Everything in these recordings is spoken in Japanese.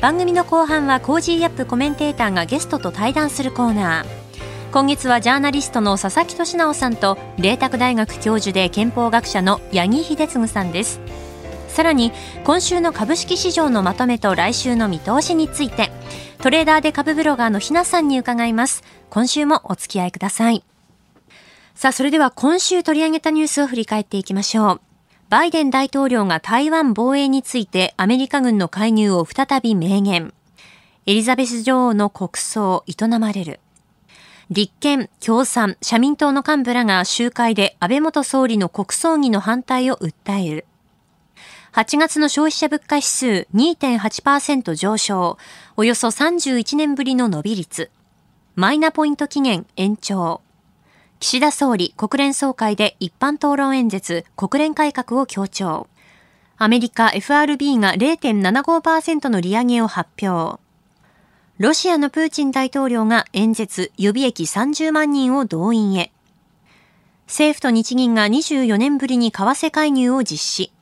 番組の後半は Cozy up コメンテーターがゲストと対談するコーナー。今月はジャーナリストの佐々木俊尚さんと麗澤大学教授で憲法学者の八木秀次さんです。さらに今週の株式市場のまとめと来週の見通しについてトレーダーで株ブロガーのひなさんに伺います。今週もお付き合いください。さあそれでは今週取り上げたニュースを振り返っていきましょう。バイデン大統領が台湾防衛についてアメリカ軍の介入を再び明言。エリザベス女王の国葬営まれる。立憲、共産、社民党の幹部らが集会で安倍元総理の国葬儀の反対を訴える。8月の消費者物価指数2.8%上昇、およそ31年ぶりの伸び率。マイナポイント期限延長。岸田総理国連総会で一般討論演説国連改革を強調。アメリカ FRB が0.75%の利上げを発表。ロシアのプーチン大統領が演説予備役30万人を動員へ。政府と日銀が24年ぶりに為替介入を実施。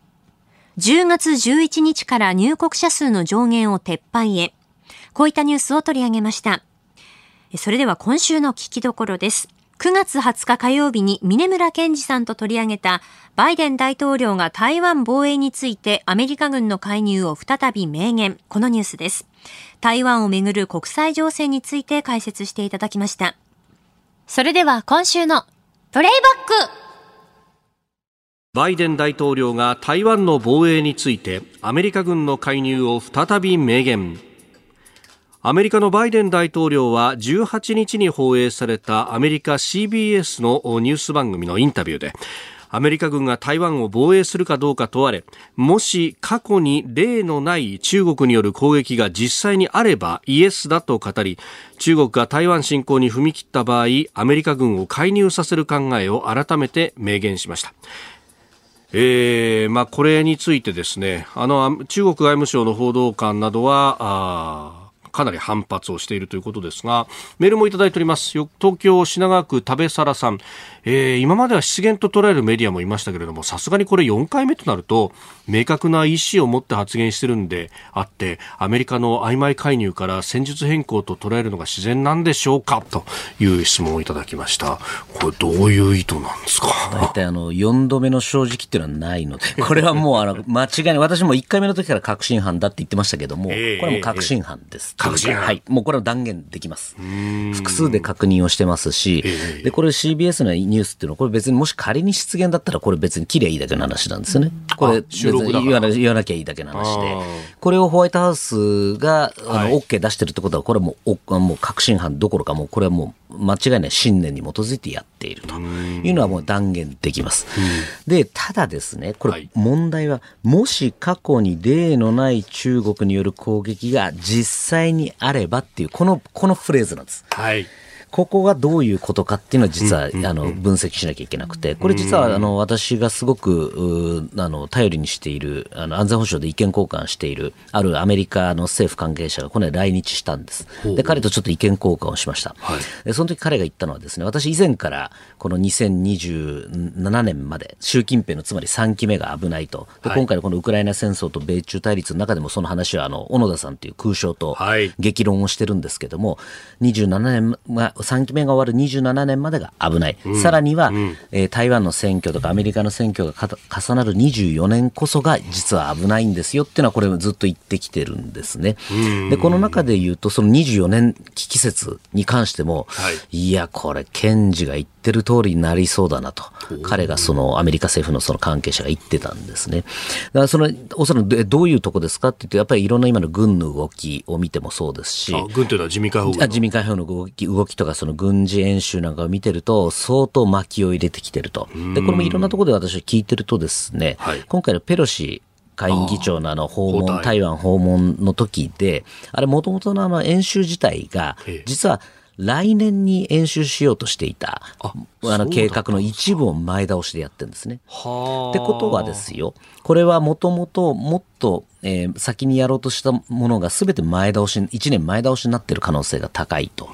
10月11日から入国者数の上限を撤廃へ。こういったニュースを取り上げました。それでは今週の聞きどころです。9月20日火曜日に峰村健二さんと取り上げたバイデン大統領が台湾防衛についてアメリカ軍の介入を再び明言。このニュースです。台湾をめぐる国際情勢について解説していただきました。それでは今週のプレイバックバイデン大統領が台湾の防衛についてアメリカ軍の介入を再び明言。アメリカのバイデン大統領は18日に放映されたアメリカ CBS のニュース番組のインタビューでアメリカ軍が台湾を防衛するかどうか問われもし過去に例のない中国による攻撃が実際にあればイエスだと語り中国が台湾侵攻に踏み切った場合アメリカ軍を介入させる考えを改めて明言しました。えーまあ、これについてですねあの中国外務省の報道官などはかなり反発をしているということですがメールもいただいております。東京品川区食べ皿さん、えー、今までは失言と捉えるメディアもいましたけれどもさすがにこれ4回目となると明確な意思を持って発言してるんであってアメリカの曖昧介入から戦術変更と捉えるのが自然なんでしょうか？という質問をいただきました。これどういう意図なんですか？大体あの4度目の正直っていうのはないのでこれはもうあの間違いない。私も1回目の時から確信犯だって言ってましたけども、これも確信犯です、確信犯。はい。もうこれは断言できます。複数で確認をしてますし、でこれ CBS のニュースっていうのはこれ別にもし仮に失言だったらこれ別に切りゃいいだけの話なんですよね。これ言わな言わなきゃいいだけの話で。これをホワイトハウスがあの OK 出してるってことはこれはもうもう確信犯どころかもうこれはもう間違いない信念に基づいてやっていると。いうのはもう断言できます。で、ただですね、これ問題は、もし過去に例のない中国による攻撃が実際にあればっていう、この、このフレーズなんです。はいここがどういうことかっていうのは実は、あの分析しなきゃいけなくて、これ実はあの私がすごくあの頼りにしているあの安全保障で意見交換しているあるアメリカの政府関係者がこの来日したんです。で彼とちょっと意見交換をしました。はい、でその時彼が言ったのはですね、私以前からこの2027年まで習近平のつまり3期目が危ないと。で今回のこのウクライナ戦争と米中対立の中でもその話はあの小野田さんという空将と激論をしてるんですけども、27年が3期目が終わる27年までが危ない、うん、さらには、うん、えー、台湾の選挙とかアメリカの選挙が重なる24年こそが実は危ないんですよっていうのはこれずっと言ってきてるんですね。でこの中で言うとその24年危機説に関しても、はい、いやこれ検事が言ってる通りになりそうだなと。彼がそのアメリカ政府のその関係者が言ってたんですね。だからそのおそらくどういうとこですかって言ってやっぱりいろんな今の軍の動きを見てもそうですし。軍というのは自民解放軍の動き動きとかその軍事演習なんかを見てると、相当巻きを入れてきてると。で、これもいろんなところで私は聞いてるとですね、はい、今回のペロシ下院議長のあの訪問、台湾訪問の時で、あれもともとのあの演習自体が、実は来年に演習しようとしていた、あの計画の一部を前倒しでやってるんですね。ってことはですよ、これはもともともっと、えー、先にやろうとしたものが全て前倒し、1年前倒しになっている可能性が高いと。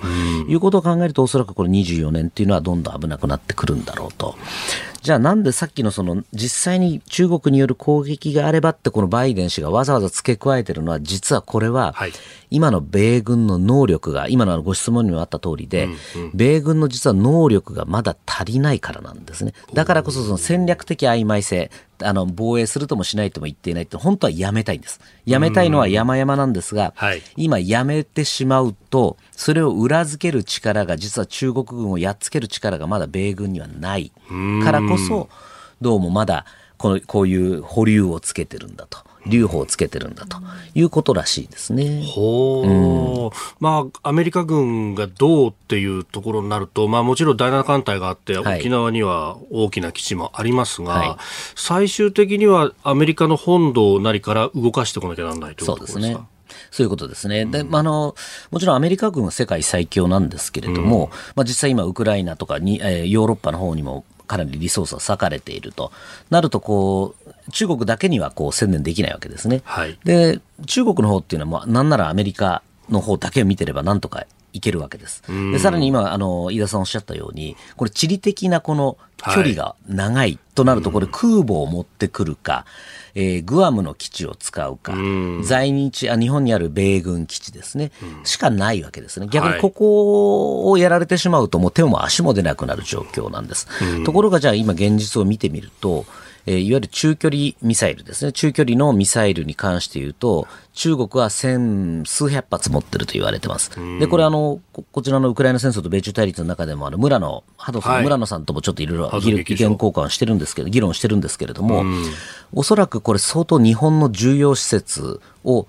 いうことを考えると、おそらくこれ24年っていうのはどんどん危なくなってくるんだろうと。じゃあなんでさっきのその実際に中国による攻撃があればってこのバイデン氏がわざわざ付け加えてるのは実はこれは今の米軍の能力が今のご質問にもあった通りで米軍の実は能力がまだ足りないからなんですね。だからこそその戦略的曖昧性あの防衛するともしないとも言っていないって本当はやめたいんです。やめたいのは山々なんですが、はい、今やめてしまうとそれを裏付ける力が実は中国軍をやっつける力がまだ米軍にはないからこそどうもまだこのこういう保留をつけてるんだと。留保をつけてるんだということらしいですね。ほう、うん、まあ、アメリカ軍がどうっていうところになると、まあ、もちろん第7艦隊があって、はい、沖縄には大きな基地もありますが、はい、最終的にはアメリカの本土なりから動かしてこなきゃならないということですか？そうですね。そういうことですね。で、まあ、あの、もちろんアメリカ軍は世界最強なんですけれども、うん、まあ、実際今ウクライナとかに、えー、ヨーロッパの方にもかなりリソースが割かれているとなるとこう中国だけにはこう専念できないわけですね。はい、で中国の方っていうのはなんならアメリカの方だけを見てればなんとかいけるわけです。でさらに今あの飯田さんおっしゃったようにこれ地理的なこの距離が長いとなるとこれ空母を持ってくるか、えー、グアムの基地を使うか、う在日あ、日本にある米軍基地ですね、しかないわけですね。逆にここをやられてしまうと、もう手も足も出なくなる状況なんです。ところが、じゃあ今現実を見てみると、えー、いわゆる中距離ミサイルですね。中距離のミサイルに関して言うと、中国は千数百発持ってると言われてます。で、これあの、こちらのウクライナ戦争と米中対立の中でも、あの、村野、ハドソン、はい、村野さんともちょっといろいろ意見交換してるんですけど、議論してるんですけれども、おそらくこれ相当日本の重要施設を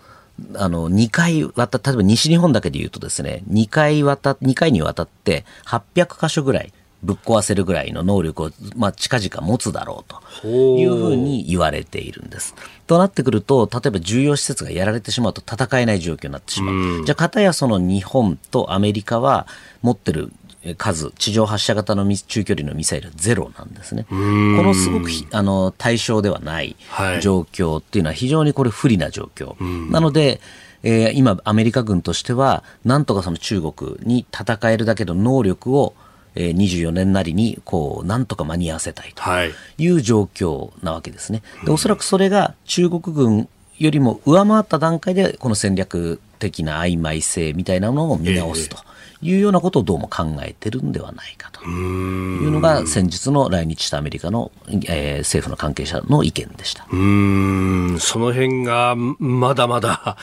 あの、2回渡例えば西日本だけで言うとですね、2回渡、2回にわたって800箇所ぐらいぶっ壊せるぐらいの能力を、まあ、近々持つだろうというふうに言われているんです。となってくると、例えば重要施設がやられてしまうと戦えない状況になってしまう。うじゃあ、かたやその日本とアメリカは持ってる数、地上発射型の中距離のミサイルはゼロなんですね。このすごくあの対象ではない状況っていうのは非常にこれ不利な状況。なので、えー、今、アメリカ軍としては、なんとかその中国に戦えるだけの能力をえー、24年なりにこうなんとか間に合わせたいという状況なわけですね。でおそらくそれが中国軍よりも上回った段階でこの戦略的な曖昧性みたいなものを見直すと。いうようなことをどうも考えてるんではないかというのが先日の来日したアメリカの、えー、政府の関係者の意見でしたうんその辺がまだまだ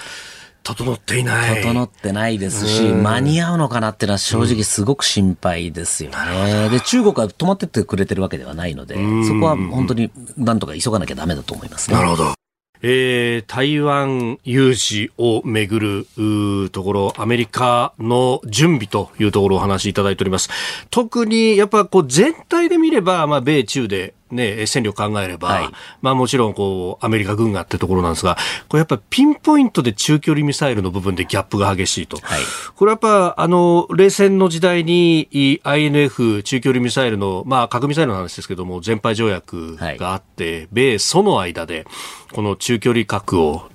整っていない。整ってないですし、間に合うのかなっていうのは正直すごく心配ですよね。で、中国は止まってってくれてるわけではないので、そこは本当になんとか急がなきゃダメだと思いますね。なるほど。えー、台湾有事をめぐるところ、アメリカの準備というところをお話しいただいております。特にやっぱこう全体で見れば、まあ、米中でね、戦力考えれば、はい、まあもちろんこう、アメリカ軍がってところなんですが、これやっぱピンポイントで中距離ミサイルの部分でギャップが激しいと。はい、これやっぱ、あの、冷戦の時代に INF 中距離ミサイルの、まあ核ミサイルの話ですけども、全廃条約があって、はい、米ソの間で、この中距離核を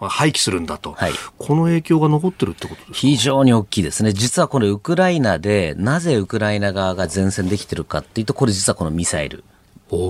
廃棄するんだと、はい、この影響が残ってるってことです非常に大きいですね、実はこれ、ウクライナでなぜウクライナ側が前線できてるかっていうと、これ、実はこのミサイル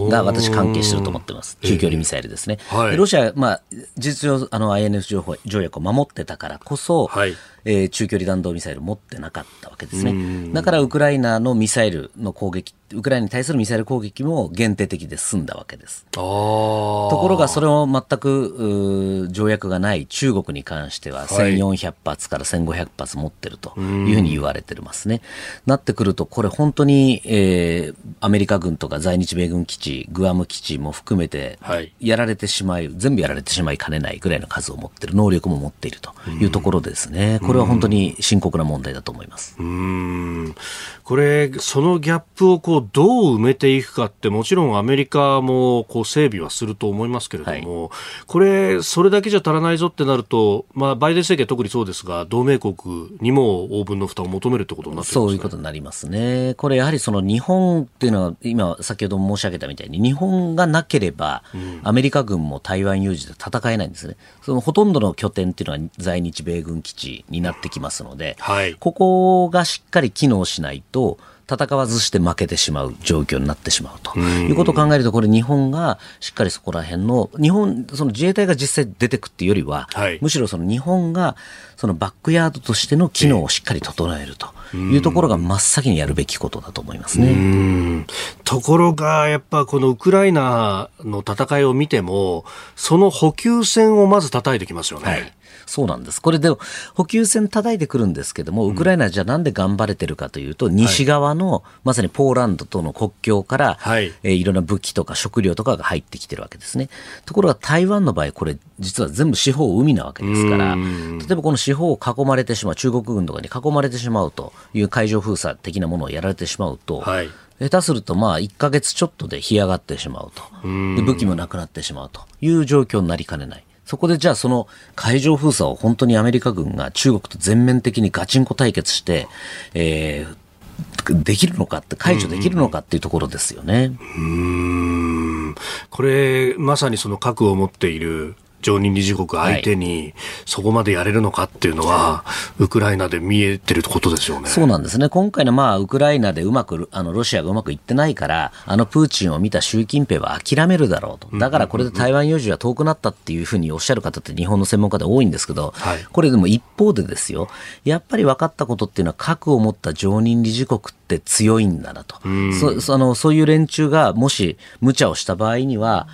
が私関係してると思ってます。中距離ミサイルですね。はい、ロシア、まあ、事実上、あの、INF 条条約を守ってたからこそ、はい、えー、中距離弾道ミサイルを持ってなかったわけですね。だからウクライナのミサイルの攻撃、ウクライナに対するミサイル攻撃も限定的で済んだわけです。ところがそれを全く条約がない中国に関しては1400発から1500発持ってるというふうに言われてますね。なってくるとこれ本当に、えー、アメリカ軍とか在日米軍基地、グアム基地も含めてやられてしまい、全部やられてしまいかねないぐらいの数を持ってる、能力も持っているというところですね。これは本当に深刻な問題だと思います。うんこれ、そのギャップをこうをどう埋めていくかってもちろんアメリカもこう整備はすると思いますけれども、はい、これそれだけじゃ足らないぞってなると、まあ、バイデン政権特にそうですが同盟国にも応分の負担を求めるってことになって、ね、そういうことになりますね。これやはりその日本っていうのは今先ほど申し上げたみたいに日本がなければアメリカ軍も台湾有事で戦えないんですね。そのほとんどの拠点っていうのは在日米軍基地になってきますので、はい、ここがしっかり機能しないと戦わずして負けてしまう状況になってしまうと。いうことを考えると、これ、日本がしっかりそこら辺の、日本、その自衛隊が実際出てくっていうよりは、はい、むしろその日本がそのバックヤードとしての機能をしっかり整えると。いうところが真っ先にやるべきことだと思いますね。ところが、やっぱこのウクライナの戦いを見ても、その補給線をまず叩いてきますよね。はいそうなんです。これで補給線叩いてくるんですけども、ウクライナじゃなんで頑張れてるかというと、西側の、まさにポーランドとの国境から、はい、えー、いろんな武器とか食料とかが入ってきてるわけですね。ところが台湾の場合、これ実は全部四方海なわけですから、例えばこの四方を囲まれてしまう、中国軍とかに囲まれてしまうという海上封鎖的なものをやられてしまうと、はい。下手するとまあ1か月ちょっとで干上がってしまうと。で武器もなくなってしまうという状況になりかねない。そこでじゃあその海上封鎖を本当にアメリカ軍が中国と全面的にガチンコ対決して、えー、できるのかって、解除できるのかっていうところですよね。うん。これ、まさにその核を持っている常任理事国相手にそこまでやれるのかっていうのは、ウクライナで見えてることですよね。そうなんですね。今回のまあ、ウクライナでうまく、あの、ロシアがうまくいってないから、あのプーチンを見た習近平は諦めるだろうと。だからこれで台湾有事は遠くなったっていうふうにおっしゃる方って日本の専門家で多いんですけど、はい、これでも一方でですよ、やっぱり分かったことっていうのは核を持った常任理事国って強いんだなと。そそのそういう連中がもし無茶をした場合には、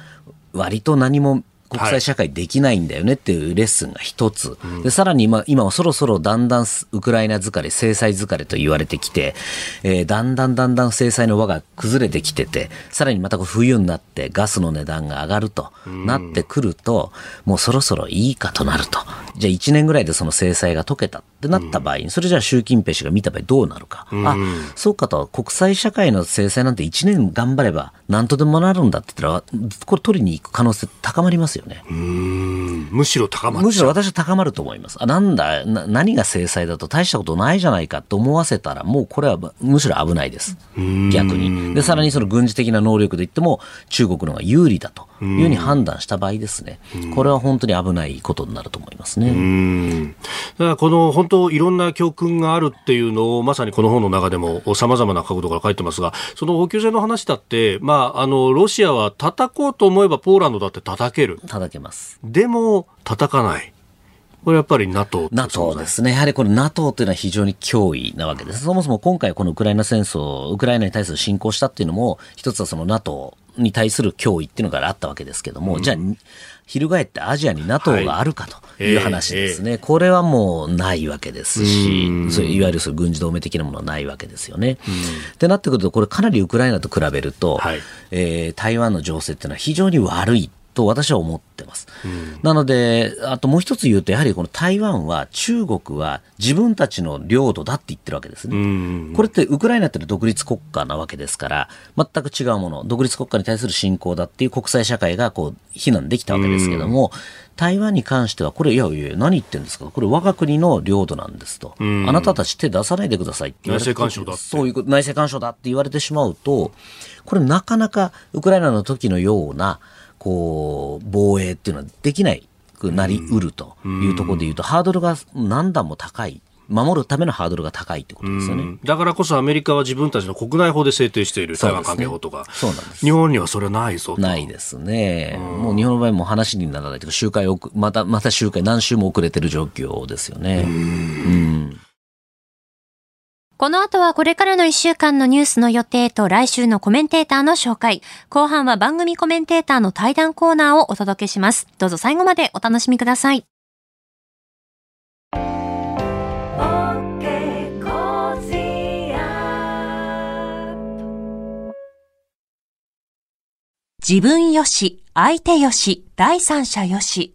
割と何も国際社会できないんだよねっていうレッスンが一つ、はい、でさらに今今はそろそろだんだんウクライナ疲れ制裁疲れと言われてきて、えー、だんだんだんだん制裁の輪が崩れてきててさらにまた冬になってガスの値段が上がるとなってくると、もうそろそろいいかとなると。じゃあ1年ぐらいでその制裁が解けたってなった場合に、それじゃあ習近平氏が見た場合どうなるか、あそうかと国際社会の制裁なんて1年頑張れば何とでもなるんだって言ったらこれ取りに行く可能性高まりますよね。むしろ高まむしろ私は高まると思います。あなんだな、何が制裁だと大したことないじゃないかと思わせたら、もうこれはむしろ危ないです。逆に。で、さらにその軍事的な能力で言っても、中国の方が有利だというふうに判断した場合ですね、これは本当に危ないことになると思いますね。だからこの本当、いろんな教訓があるっていうのを、まさにこの本の中でもさまざまな角度から書いてますが、その補給線の話だって、まあ、あのロシアは叩こうと思えば、ポーランドだって叩ける。叩けます。でも、叩かない。これやっぱり NATO。NATO ですね。やはりこれ NATO というのは非常に脅威なわけです。そもそも今回このウクライナ戦争、ウクライナに対する侵攻したっていうのも、一つはその NATO に対する脅威っていうのがあったわけですけども、うん、じゃあ、翻ってアジアに NATO があるかという話ですね、はいえー、これはもうないわけですし、そういわゆるそ軍事同盟的なものはないわけですよね。ってなってくると、これかなりウクライナと比べると、はい、えー、台湾の情勢っていうのは非常に悪いと私は思ってます。うん、なので、あともう一つ言うと、やはりこの台湾は中国は自分たちの領土だって言ってるわけですね。うん、これってウクライナって独立国家なわけですから、全く違うもの、独立国家に対する侵攻だっていう国際社会がこう非難できたわけですけども、うん、台湾に関しては、これ、いやいや、何言ってんですか、これ、我が国の領土なんですと、あなたたち手出さないでくださいって言われて、内政干渉だそういう内政干渉だって言われてしまうと、これ、なかなかウクライナの時のような、こう、防衛っていうのはできないくなりうるというところでいうと、ハードルが何段も高い。守るためのハードルが高いってことですよね。だからこそアメリカは自分たちの国内法で制定している台湾関係法とか。そうなんです。日本にはそれはないぞないですね。もう日本の場合も話にならないというか、周回また、また周回何週も遅れてる状況ですよね。うんこの後はこれからの一週間のニュースの予定と来週のコメンテーターの紹介。後半は番組コメンテーターの対談コーナーをお届けします。どうぞ最後までお楽しみください。自分よし、相手よし、第三者よし。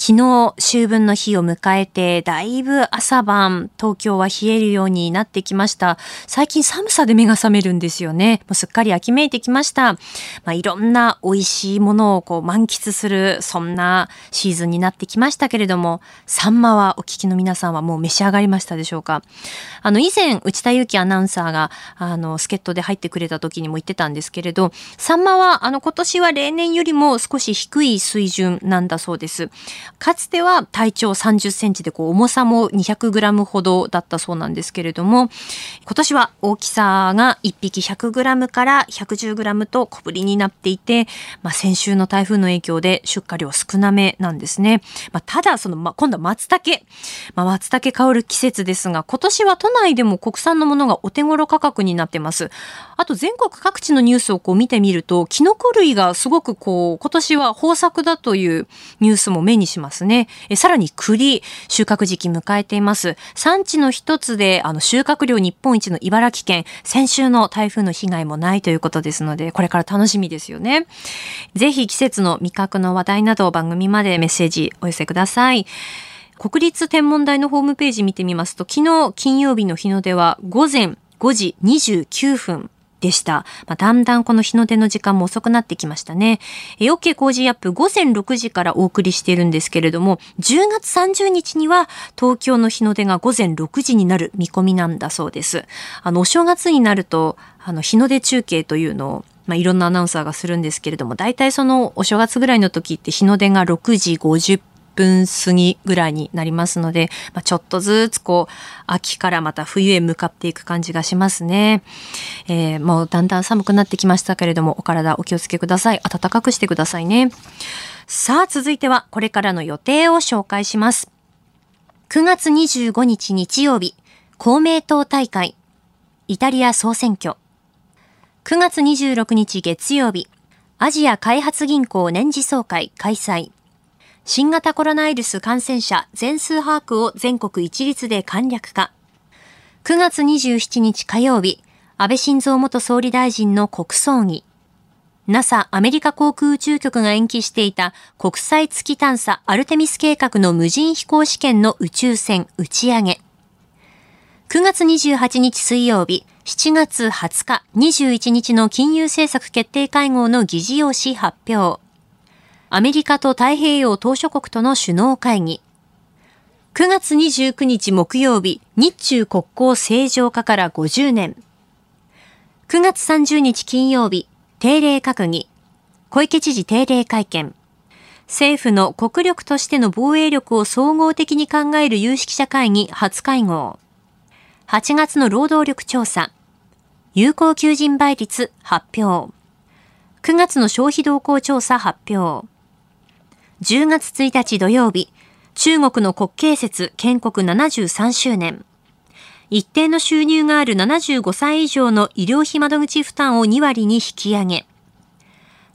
昨日、秋分の日を迎えて、だいぶ朝晩、東京は冷えるようになってきました。最近寒さで目が覚めるんですよね。もうすっかり秋めいてきました。まあ、いろんな美味しいものをこう満喫する、そんなシーズンになってきましたけれども、サンマはお聞きの皆さんはもう召し上がりましたでしょうか？あの、以前、内田祐樹アナウンサーが、あの、助っ人で入ってくれた時にも言ってたんですけれど、サンマは、あの、今年は例年よりも少し低い水準なんだそうです。かつては体長30センチでこう重さも200グラムほどだったそうなんですけれども、今年は大きさが1匹100グラムから110グラムと小ぶりになっていて、まあ、先週の台風の影響で出荷量少なめなんですね。まあ、ただ、その、まあ、今度は松茸。まあ、松茸香る季節ですが、今年は都内でも国産のものがお手頃価格になってます。あと全国各地のニュースをこう見てみると、キノコ類がすごくこう、今年は豊作だというニュースも目にししますね。えさらに栗、収穫時期迎えています。産地の一つで、あの、収穫量日本一の茨城県、先週の台風の被害もないということですので、これから楽しみですよね。ぜひ季節の味覚の話題などを番組までメッセージお寄せください。国立天文台のホームページ見てみますと、昨日金曜日の日の出は午前5時29分でした。まあ、だんだんこの日の出の時間も遅くなってきましたね。え OK 工事アップ午前6時からお送りしているんですけれども、10月30日には東京の日の出が午前6時になる見込みなんだそうです。あの、お正月になると、あの、日の出中継というのをまあ、いろんなアナウンサーがするんですけれども、大体そのお正月ぐらいの時って日の出が6時50分過ぎぐらいになりますので、まあ、ちょっとずつこう、秋からまた冬へ向かっていく感じがしますね。えー、もうだんだん寒くなってきましたけれども、お体お気をつけください。暖かくしてくださいね。さあ、続いてはこれからの予定を紹介します。9月25日日曜日、公明党大会、イタリア総選挙。9月26日月曜日、アジア開発銀行年次総会開催。新型コロナウイルス感染者全数把握を全国一律で簡略化。9月27日火曜日、安倍晋三元総理大臣の国葬儀。NASA アメリカ航空宇宙局が延期していた国際月探査アルテミス計画の無人飛行試験の宇宙船打ち上げ。9月28日水曜日、7月20日、21日の金融政策決定会合の議事要旨発表。アメリカと太平洋島諸国との首脳会議。9月29日木曜日、日中国交正常化から50年。9月30日金曜日、定例閣議。小池知事定例会見。政府の国力としての防衛力を総合的に考える有識者会議初会合。8月の労働力調査。有効求人倍率発表。9月の消費動向調査発表。10月1日土曜日、中国の国慶節建国73周年。一定の収入がある75歳以上の医療費窓口負担を2割に引き上げ。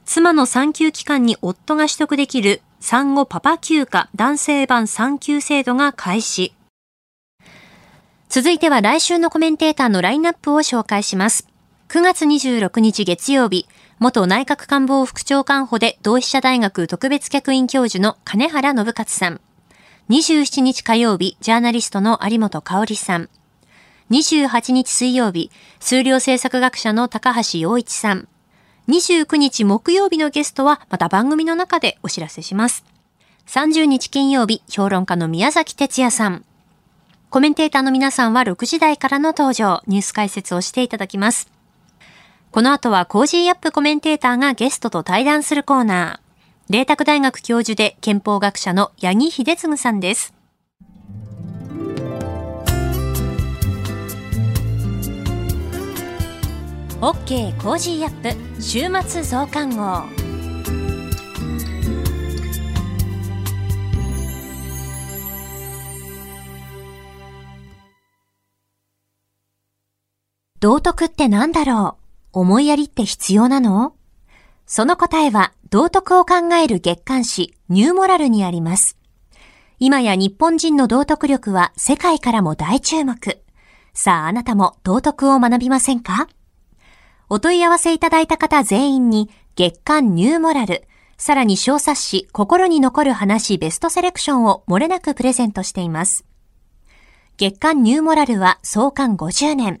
妻の産休期間に夫が取得できる産後パパ休暇男性版産休制度が開始。続いては来週のコメンテーターのラインナップを紹介します。9月26日月曜日、元内閣官房副長官補で同志社大学特別客員教授の金原信勝さん。27日火曜日、ジャーナリストの有本香里さん。28日水曜日、数量政策学者の高橋洋一さん。29日木曜日のゲストはまた番組の中でお知らせします。30日金曜日、評論家の宮崎哲也さん。コメンテーターの皆さんは6時台からの登場、ニュース解説をしていただきます。この後は Cozy up コメンテーターがゲストと対談するコーナー。麗澤大学教授で憲法学者の八木秀次さんです。OK Cozy up 週末増刊号。道徳って何だろう？思いやりって必要なの？その答えは道徳を考える月刊誌ニューモラルにあります。今や日本人の道徳力は世界からも大注目。さああなたも道徳を学びませんか？お問い合わせいただいた方全員に月刊ニューモラル、さらに小冊子心に残る話ベストセレクションを漏れなくプレゼントしています。月刊ニューモラルは創刊50年。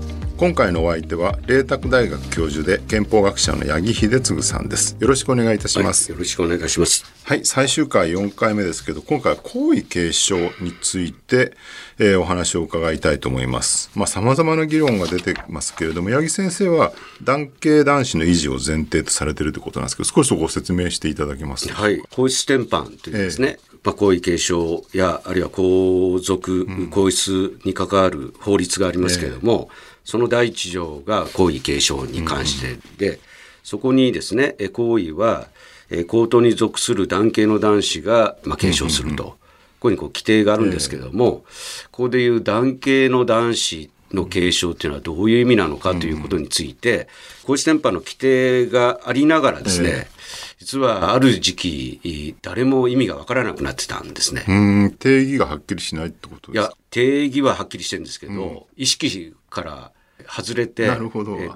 今回のお相手は麗澤大学教授で憲法学者の八木秀次さんです。よろしくお願いいたします、はい、よろしくお願いします。はい最終回4回目ですけど今回は皇位継承について、えー、お話を伺いたいと思います。まあ様々な議論が出てますけれども八木先生は男系男子の維持を前提とされているということなんですけど少しご説明していただけます？はい皇室典範というですね、えーまあ、皇位継承やあるいは皇族、皇室に関わる法律がありますけれども、えーその第一条が皇位継承に関して。で、そこにですね、皇位は、皇統に属する男系の男子が、まあ、継承すると。ここにこう規定があるんですけども、ここでいう男系の男子の継承っていうのはどういう意味なのかということについて、皇室典範の規定がありながらですね、実はある時期、誰も意味がわからなくなってたんですね。定義がはっきりしないってことですか？いや、定義ははっきりしてるんですけど、うん、意識から外れて、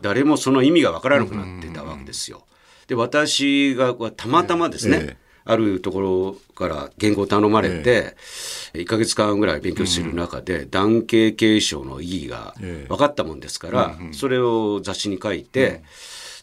誰もその意味がわからなくなってたわけですよ。で、私がたまたまですね、ええ。あるところから原稿を頼まれて、え1か月間ぐらい勉強する中で、男系継承の意義が分かったもんですから、それを雑誌に書いて、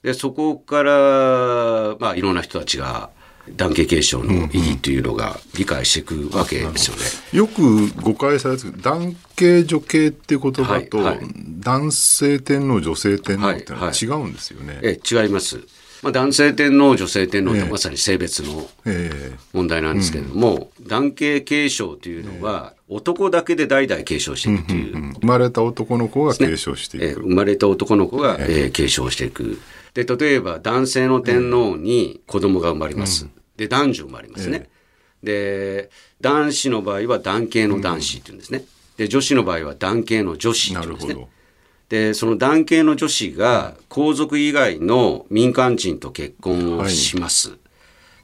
でそこから、まあ、いろんな人たちが男系継承の意義というのが理解していくわけですよね。よく誤解されてる男系女系っていう言葉と、はいはい、男性天皇女性天皇ってのは違うんですよね。はいはい、え違います。まあ、男性天皇女性天皇ってまさに性別の問題なんですけれども、えーうん、男系継承というのは男だけで代々継承していくという、うんうんうん、生まれた男の子が継承していく、ね、えー、生まれた男の子が、えー、継承していく。で、例えば男性の天皇に子供が生まれます。うん、で、男女生まれますね。で、男子の場合は男系の男子っていうんですね。で、女子の場合は男系の女子っていうんですね。で、その男系の女子が皇族以外の民間人と結婚をします。はい、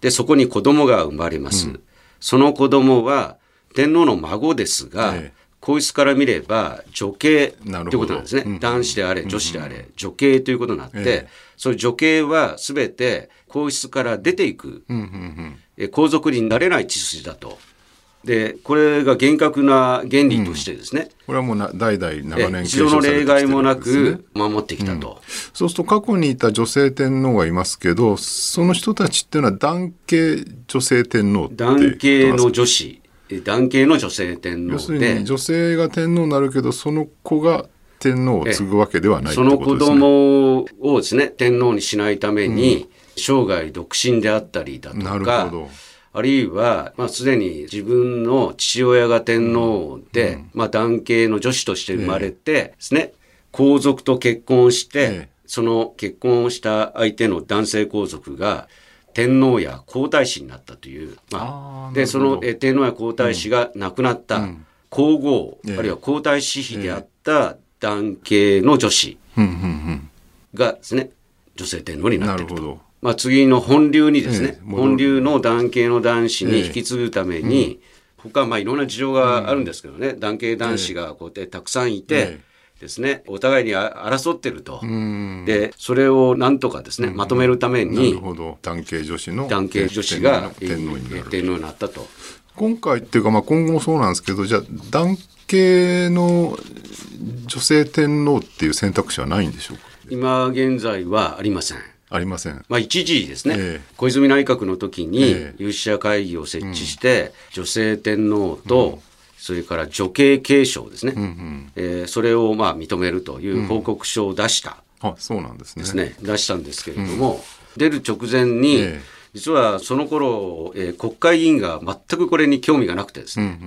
で、そこに子供が生まれます。うん、その子供は天皇の孫ですが、ええ、皇室から見れば女系ということなんですね。うん、男子であれ、女子であれ、女系ということになって、え、そういう女系は全て皇室から出ていく、うんうんうん、皇族になれない血筋だと。で、これが厳格な原理としてですね。うん、これはもうな代々長年一度の例外もなく守ってきたと、うん、そうすると過去にいた女性天皇がいますけど、その人たちっていうのは男系女性天皇男系の女子。男系の女性天皇で。要するに女性が天皇になるけど、その子が天皇を継ぐわけではない、ね、その子供をですね、天皇にしないために、生涯独身であったりだとか、あるいは、まあ、すでに自分の父親が天皇で、うん、まあ、男系の女子として生まれてですね、皇族と結婚して、その結婚した相手の男性皇族が、天皇や皇太子になったという、まあ、でそのえ天皇や皇太子が亡くなった皇后、あるいは皇太子妃であった男系の女子がですね、女性天皇になっている。まあ、次の本流にですね、ええ戻る本流の男系の男子に引き継ぐために、他まあいろんな事情があるんですけどね、男系男子がこうやってたくさんいて、えですね、お互いにあ争ってると。で、それをなんとかですね、まとめるためなるに、ほど。男系女子の男系女子が。天皇になったと。今回っていうか、まあ、今後もそうなんですけど、じゃあ、男系の女性天皇っていう選択肢はないんでしょうか？今現在はありません。ありません。まあ、一時ですね、ええ。小泉内閣の時にええ。有識者会議を設置して、女性天皇と、それから女系継承ですね、えーそれをまあ認めるという報告書を出したあ、そうなんですね。ですね、出したんですけれども、出る直前に、ええ実はその頃、えー国会議員が全くこれに興味がなくてですね、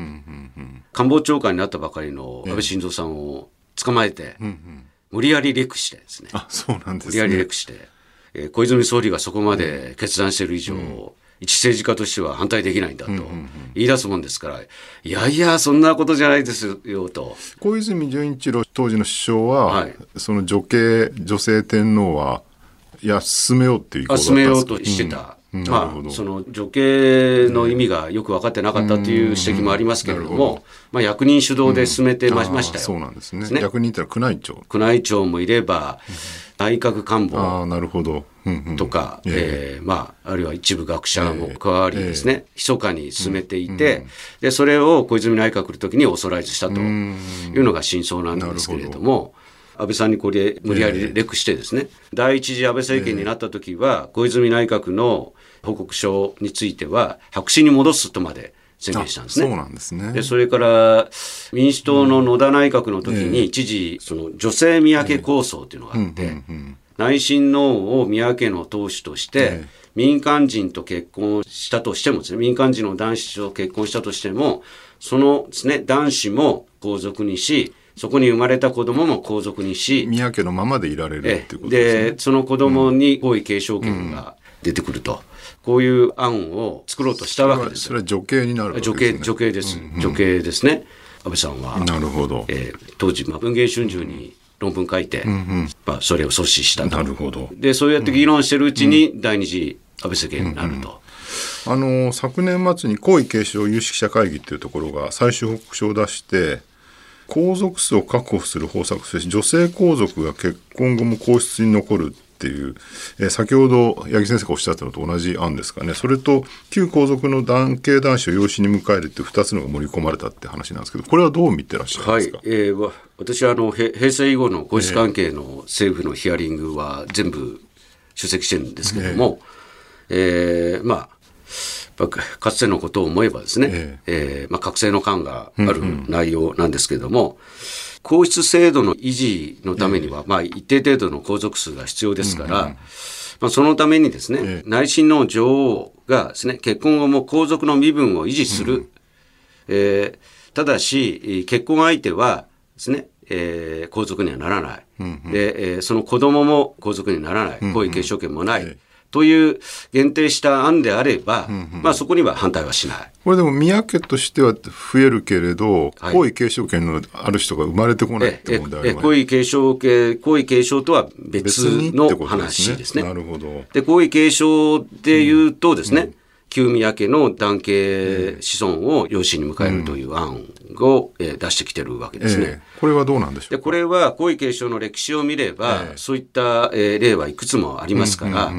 官房長官になったばかりの安倍晋三さんを捕まえて、無理やりレクしてですね、あ、そうなんです無理やりレね。クして、えー小泉総理がそこまで決断している以上、一政治家としては反対できないんだと言い出すもんですから、いやいや、そんなことじゃないですよと。小泉純一郎当時の首相は、はい。その女系女性天皇は、いや、進めようっていう意向だった進めようんですかとしてた。まあ、その女系の意味がよく分かってなかったという指摘もありますけれども、まあ、役人主導で進めてましたよ。そうなんですね。ね。逆に言ったら宮内庁。宮内庁もいれば、内閣官房なるほど。うんうん。とか、ええ。ーまあ、あるいは一部学者も加わりですね、密かに進めていて、で、それを小泉内閣の時にオーソライズしたというのが真相なんですけれども、安倍さんにこれ無理やりレクしてですね、第一次安倍政権になった時は、小泉内閣の報告書については、白紙に戻すとまで宣言したんですね。そうなんですね。でそれから民主党の野田内閣の時に一時その女性宮家構想というのがあって内親王を宮家の当主として民間人と結婚したとしてもですね民間人の男子と結婚したとしてもそのですね男子も皇族にしそこに生まれた子供も皇族にし宮家のままでいられるってことですね。でその子供に皇位継承権が出てくると、こういう案を作ろうとしたわけですよ。それは女系になるわけです女ね。系女系です、女系ですね。安倍さんは、なるほど。えー当時、まあ、文藝春秋に論文書いて、まあ、それを阻止したと。なるほど。でそうやって議論してるうちに第二次安倍政権になると、あの昨年末に皇位継承有識者会議っていうところが最終報告書を出して皇族数を確保する方策として女性皇族が結婚後も皇室に残るっていう、えー先ほど八木先生がおっしゃったのと同じ案ですかね。それと旧皇族の男系男子を養子に迎えるっていう2つのが盛り込まれたって話なんですけどこれはどう見てらっしゃいですか、、えーわ私はあのへ平成以後の皇室関係の政府のヒアリングは全部出席してるんですけども、えーまあやっぱかつてのことを思えばですね、ええーまあ、覚醒の感がある内容なんですけれども、皇室制度の維持のためには、まあ、一定程度の皇族数が必要ですから、まあ、そのためにですね、ええ内親王女王がですね、結婚後も皇族の身分を維持する。えーただし、えー結婚相手はですね、えー皇族にはならない。で、えーその子供も皇族にならない。皇位継承権もない。という限定した案であれば、まあそこには反対はしない。これでも宮家としては増えるけれど、はい。皇位継承権のある人が生まれてこないっええて問題ありますえ皇位継承系、皇位継承とは別の話ですね。なるほど。で、皇位継承で言うとですね、旧宮家の男系子孫を養子に迎えるという案を、えー出してきてるわけですね。ええ。これはどうなんでしょうで、かこれは皇位継承の歴史を見れば、ええ。そういった、えー例はいくつもありますから、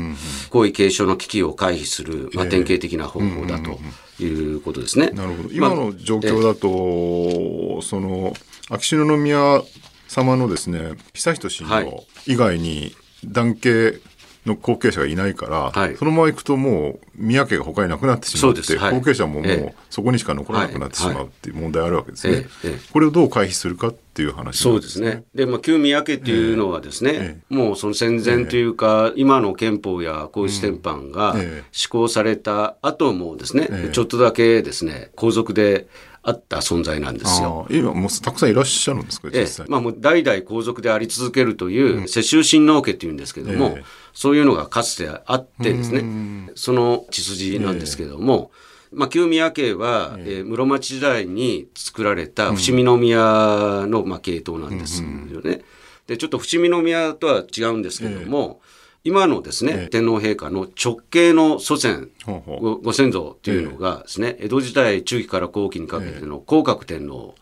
皇位継承の危機を回避する、まあ、典型的な方法だということですね。なるほど。今の状況だと、その秋篠宮様のですね悠仁親はい。王以外に男系の後継者がいないから、はい。そのまま行くともう宮家が他になくなってしまって、はい。後継者ももうええ。そこにしか残らなくなってしまうっていう問題あるわけですね、ええええ。これをどう回避するかっていう話そうですね。で、まあ、旧宮家っていうのはですね、えもうその戦前というか、今の憲法や皇室典範がええ。施行された後もですね、ええ。ちょっとだけですね、皇族であった存在なんですよ。今もうたくさんいらっしゃるんですかええ。まあ、もう代々皇族であり続けるという世襲親王家っていうんですけども、ええ。そういうのがかつてあってですね、その血筋なんですけども、まあ、旧宮家は、ええ。ー、室町時代に作られた伏見宮の、まあ、系統なんですよね。で、ちょっと伏見宮とは違うんですけども、え今のですね、天皇陛下の直系の祖先、ごご先祖というのがですね、江戸時代中期から後期にかけての皇格天皇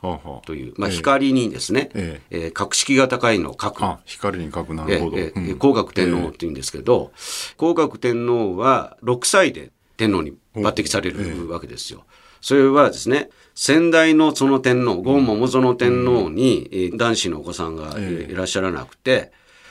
という、まあ、光にですね、ええ。格式が高いの格。光に書くなるほど。ええ天皇っていうんですけど、皇格天皇は6歳で天皇に抜擢されるわけですよ。それはですね、先代のその天皇、ゴン桃園天皇に男子のお子さんがいらっしゃらなくて、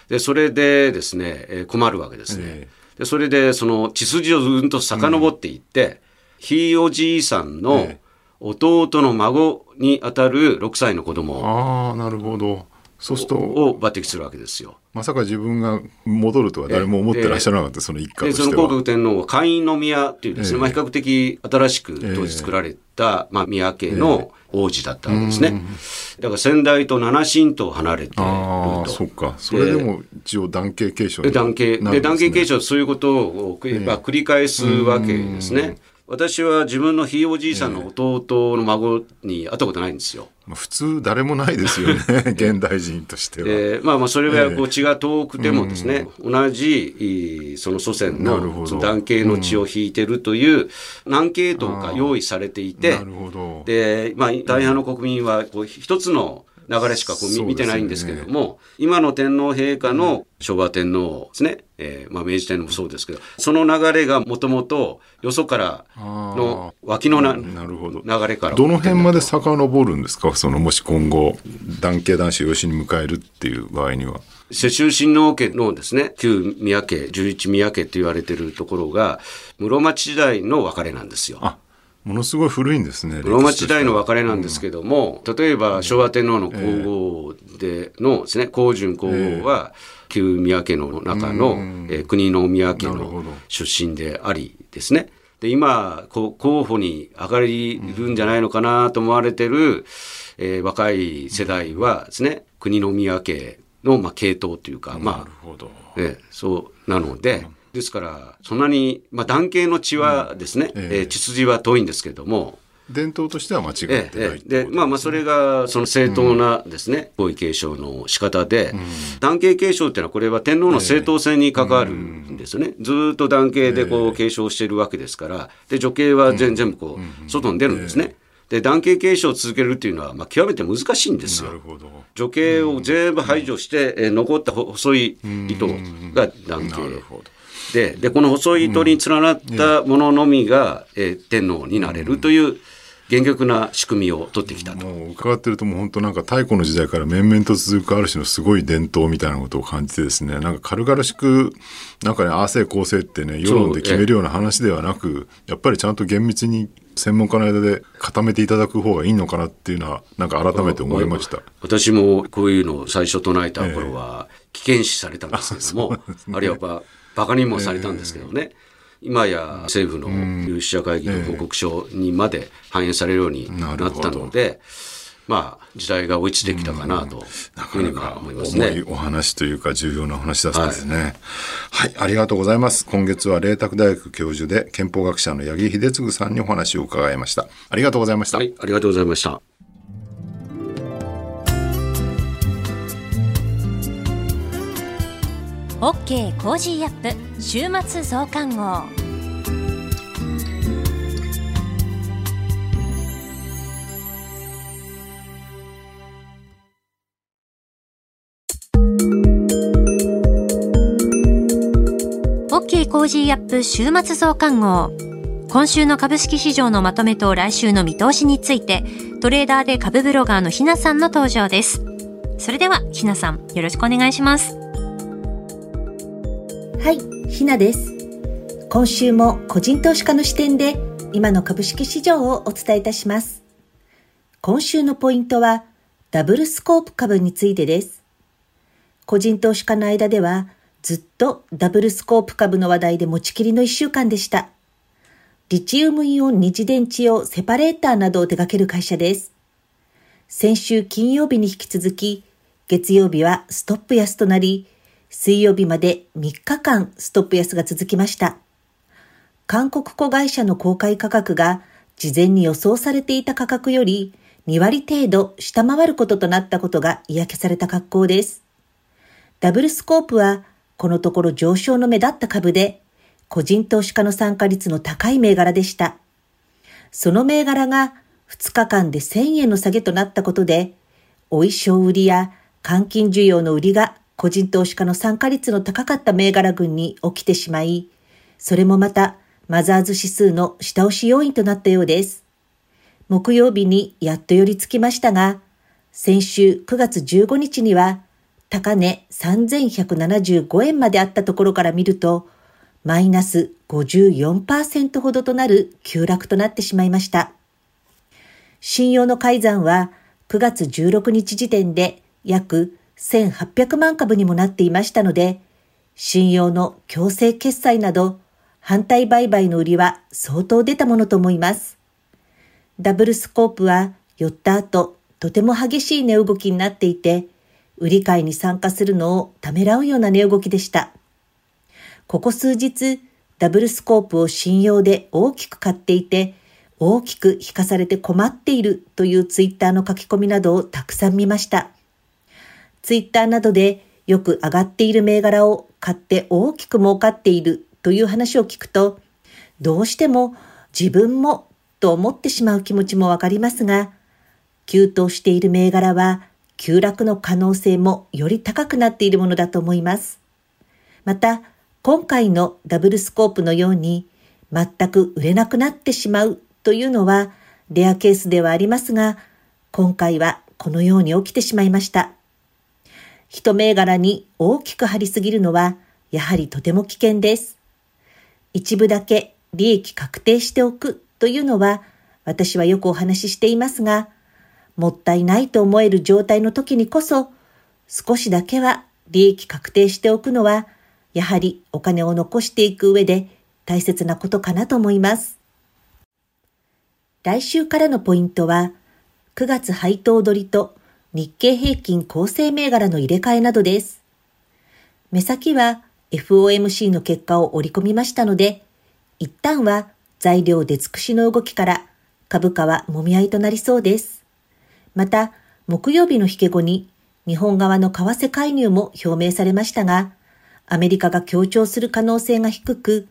で、それでですね、えー、困るわけですね。えー、で、それで、その血筋をずっと遡っていって、うん、ひいおじいさんの弟の孫にあたる6歳の子供を、ああ、なるほど。そうすると。を抜擢するわけですよ。まさか自分が戻るとは誰も思ってらっしゃらなかった、その一家としては。その皇国天皇は会員の宮っていうですね、まあ比較的新しく当時作られた、まあ宮家の王子だったわけですね。だから先代と七神と離れてると。ああ、そっか。それでも一応男系継承で、男系、で、男系継承そういうことを、まあ、繰り返すわけですね。私は自分のひいおじいさんの弟の孫に会ったことないんですよ。まあ、普通誰もないですよね 現代人としては。えー、まあまあそれはこう血が遠くてもですね、えー、同じその祖先の男系の血を引いてるという何系統か用意されていて、で、まあ大半の国民はこう一つの流れしかこう見てないんですけれども、ね、今の天皇陛下の昭和天皇ですね、えー、まあ明治天皇もそうですけど、その流れがもともとよそからの脇のななるほど流れから。どの辺まで遡るんですか？そのもし今後、男系男子を養子に迎えるっていう場合には。世襲親王家のですね、旧宮家、十一宮家と言われてるところが、室町時代の別れなんですよ。あものすごい古いんですね。ローマ時代の別れなんですけども、うん、例えば昭和天皇の皇后でのですね、光順皇后は、旧宮家の中の、えー、国の宮家の出身でありですね。で、今、候補に上がりるんじゃないのかなと思われてる、えー、若い世代はですね、国の宮家の、まあ、系統というか、まあ、えー、そうなので、ですから、そんなに、まあ、男系の血はですね、うん、えー、血筋は遠いんですけれども、伝統としては間違ってない、ええで、まあまあ、それが、その正当なですね、皇位継承の仕方で、うん、男系継承っていうのは、これは天皇の正当性に関わるんですよね。ずっと男系でこう継承しているわけですから、で、女系は全全部こう、外に出るんですね。で、男系継承を続けるっていうのは、まあ、極めて難しいんですよ。女系を全部排除して、え残った細い糸が男系。ででこの細い糸に連なったもののみが、うん、えー、天皇になれるという厳格な仕組みを取ってきたと。伺ってるともう本当なんか太古の時代から面々と続くある種のすごい伝統みたいなことを感じてですねなんか軽々しくなんかねああせいこうせいってね世論で決めるような話ではなくやっぱりちゃんと厳密に専門家の間で固めていただく方がいいのかなっていうのはなんか改めて思いました。私もこういうのを最初唱えた頃は危険視されたんですけども、ええね、あるいはバカにもされたんですけどね、今や政府の有識者会議の報告書にまで反映されるようになったので、まあ、時代が追いついてきたかなというふうに思いますね。お話というか重要なお話だったんですね、はい。はい、ありがとうございます。今月は麗澤大学教授で憲法学者の八木秀次さんにお話を伺いました。ありがとうございました。はい、ありがとうございました。OK Cozy up 週末増刊号。 OK Cozy up 週末増刊号。今週の株式市場のまとめと来週の見通しについてトレーダーで株ブロガーのひなさんの登場です。それではひなさんよろしくお願いします。はい、ひなです。今週も個人投資家の視点で今の株式市場をお伝えいたします。今週のポイントはダブルスコープ株についてです。個人投資家の間ではずっとダブルスコープ株の話題で持ちきりの一週間でした。リチウムイオン二次電池用セパレーターなどを手掛ける会社です。先週金曜日に引き続き、月曜日はストップ安となり、水曜日まで3日間ストップ安が続きました。韓国子会社の公開価格が事前に予想されていた価格より2割程度下回ることとなったことが嫌気された格好です。ダブルスコープはこのところ上昇の目立った株で、個人投資家の参加率の高い銘柄でした。その銘柄が2日間で1000円の下げとなったことで、お衣装売りや換金需要の売りが個人投資家の参加率の高かった銘柄群に起きてしまい、それもまたマザーズ指数の下押し要因となったようです。木曜日にやっと寄りつきましたが、先週9月15日には高値3175円まであったところから見ると、マイナス54%ほどとなる急落となってしまいました。信用の改ざんは9月16日時点で約1800万株にもなっていましたので、信用の強制決済など反対売買の売りは相当出たものと思います。ダブルスコープは寄った後、とても激しい値動きになっていて、売り買いに参加するのをためらうような値動きでした。ここ数日、ダブルスコープを信用で大きく買っていて、大きく引かされて困っているというツイッターの書き込みなどをたくさん見ました。ツイッターなどでよく上がっている銘柄を買って大きく儲かっているという話を聞くと、どうしても自分もと思ってしまう気持ちもわかりますが、急騰している銘柄は急落の可能性もより高くなっているものだと思います。また、今回のダブルスコープのように全く売れなくなってしまうというのはレアケースではありますが、今回はこのように起きてしまいました。一銘柄に大きく張りすぎるのはやはりとても危険です。一部だけ利益確定しておくというのは私はよくお話ししていますが、もったいないと思える状態の時にこそ、少しだけは利益確定しておくのは、やはりお金を残していく上で大切なことかなと思います。来週からのポイントは、9月配当取りと日経平均構成銘柄の入れ替えなどです。目先は FOMC の結果を織り込みましたので、一旦は材料出尽くしの動きから株価はもみ合いとなりそうです。また、木曜日の引け後に日本側の為替介入も表明されましたが、アメリカが強調する可能性が低く、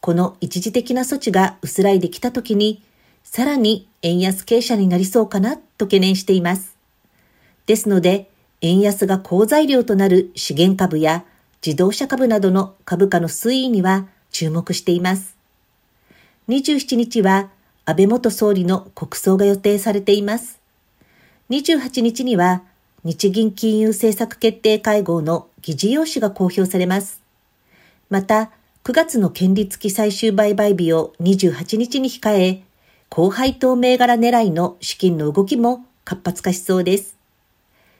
この一時的な措置が薄らいできたときに、さらに円安傾斜になりそうかなと懸念しています。ですので、円安が好材料となる資源株や自動車株などの株価の推移には注目しています。27日は安倍元総理の国葬が予定されています。28日には日銀金融政策決定会合の議事要旨が公表されます。また、9月の権利付き最終売買日を28日に控え、高配当銘柄狙いの資金の動きも活発化しそうです。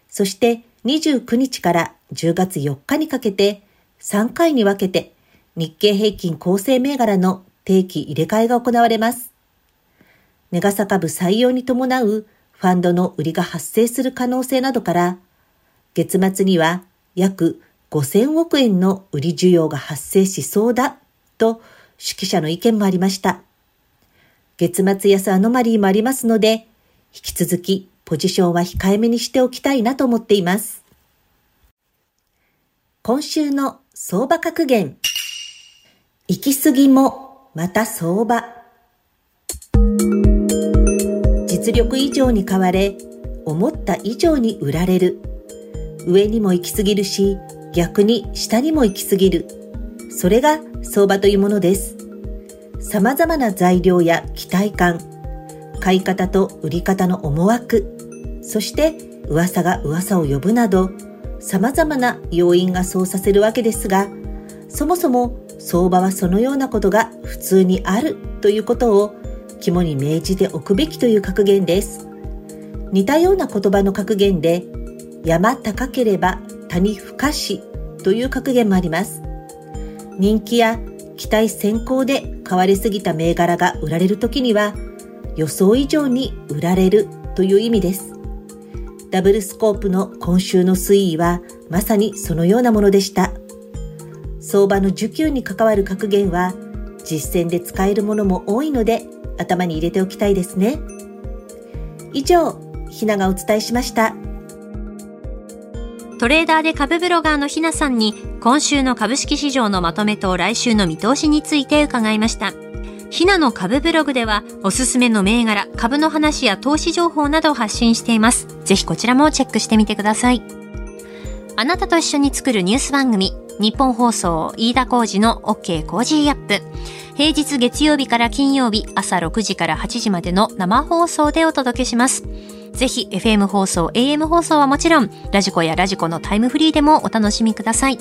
そして29日から10月4日にかけて3回に分けて日経平均構成銘柄の定期入れ替えが行われます。ネガサ株採用に伴うファンドの売りが発生する可能性などから、月末には約5000億円の売り需要が発生しそうだと指揮者の意見もありました。月末安アノマリーもありますので、引き続きポジションは控えめにしておきたいなと思っています。今週の相場格言。行き過ぎもまた相場。実力以上に買われ、思った以上に売られる。上にも行き過ぎるし、逆に下にも行き過ぎる。それが相場というものです。様々な材料や期待感、買い方と売り方の思惑、そして噂が噂を呼ぶなど、様々な要因がそうさせるわけですが、そもそも相場はそのようなことが普通にあるということを肝に銘じておくべきという格言です。似たような言葉の格言で、山高ければ谷深しという格言もあります。人気や期待先行で買われすぎた銘柄が売られる時には、予想以上に売られるという意味です。ダブルスコープの今週の推移はまさにそのようなものでした。相場の需給に関わる格言は実践で使えるものも多いので頭に入れておきたいですね。以上、ひながお伝えしました。トレーダーで株ブロガーのひなさんに今週の株式市場のまとめと来週の見通しについて伺いました。ひなの株ブログではおすすめの銘柄、株の話や投資情報などを発信しています。ぜひこちらもチェックしてみてください。あなたと一緒に作るニュース番組、ニッポン放送飯田浩司の OK Cozy up。平日月曜日から金曜日朝6時から8時までの生放送でお届けします。ぜひ FM 放送、AM 放送はもちろん、 radiko や radiko のタイムフリーでもお楽しみください。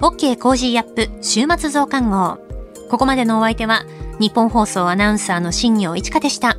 OK Cozy up 週末増刊号。ここまでのお相手は、ニッポン放送アナウンサーの新行市佳でした。